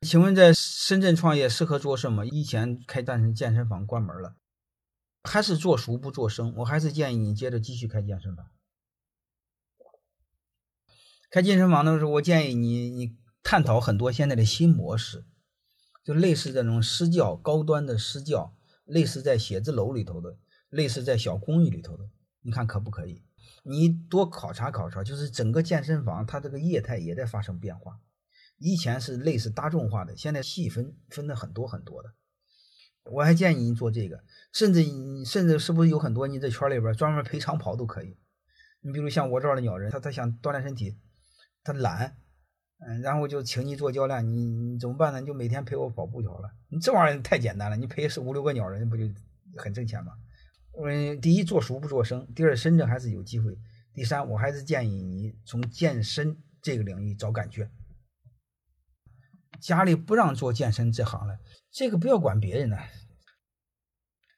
请问在深圳创业适合做什么？以前开健身健身房关门了，还是做熟不做生？我还是建议你接着继续开健身房。开健身房的时候，我建议你你探讨很多现在的新模式，就类似这种私教、高端的私教，类似在写字楼里头的，类似在小公寓里头的，你看可不可以？你多考察考察，就是整个健身房它这个业态也在发生变化。以前是类似大众化的，现在细分分的很多很多的。我还建议你做这个，甚至甚至是不是有很多你这圈里边专门陪长跑都可以。你比如像我这样的鸟人，他他想锻炼身体，他懒，嗯，然后就请你做教练，你你怎么办呢？你就每天陪我跑步就好了。你这玩意儿太简单了，你陪是五六个鸟人不就很挣钱吗？嗯，第一做熟不做生，第二深圳还是有机会，第三我还是建议你从健身这个领域找感觉。家里不让做健身这行了，这个不要管别人呢。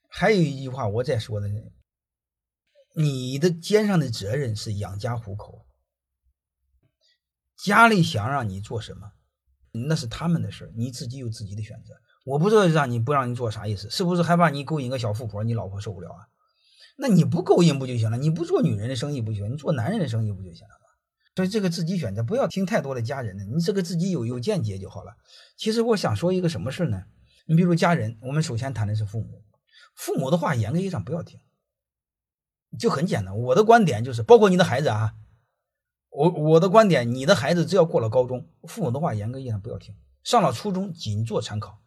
还有一句话，我再说的，你的肩上的责任是养家糊口。家里想让你做什么，那是他们的事你自己有自己的选择。我不知道让你不让你做啥意思，是不是害怕你勾引个小富婆，你老婆受不了啊？那你不勾引不就行了？你不做女人的生意不行，你做男人的生意不就行了？所以这个自己选择，不要听太多的家人的，你这个自己有有见解就好了。其实我想说一个什么事呢？你比如家人，我们首先谈的是父母，父母的话严格意义上不要听，就很简单。我的观点就是，包括你的孩子啊，我我的观点，你的孩子只要过了高中，父母的话严格意义上不要听，上了初中仅做参考，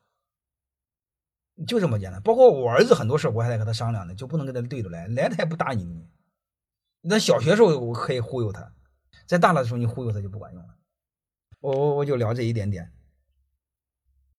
就这么简单。包括我儿子很多事我还得和他商量呢，就不能跟他对着来，来他也不答应你。那小学时候我可以忽悠他。在大了的时候，你忽悠他就不管用了。我我我就聊这一点点。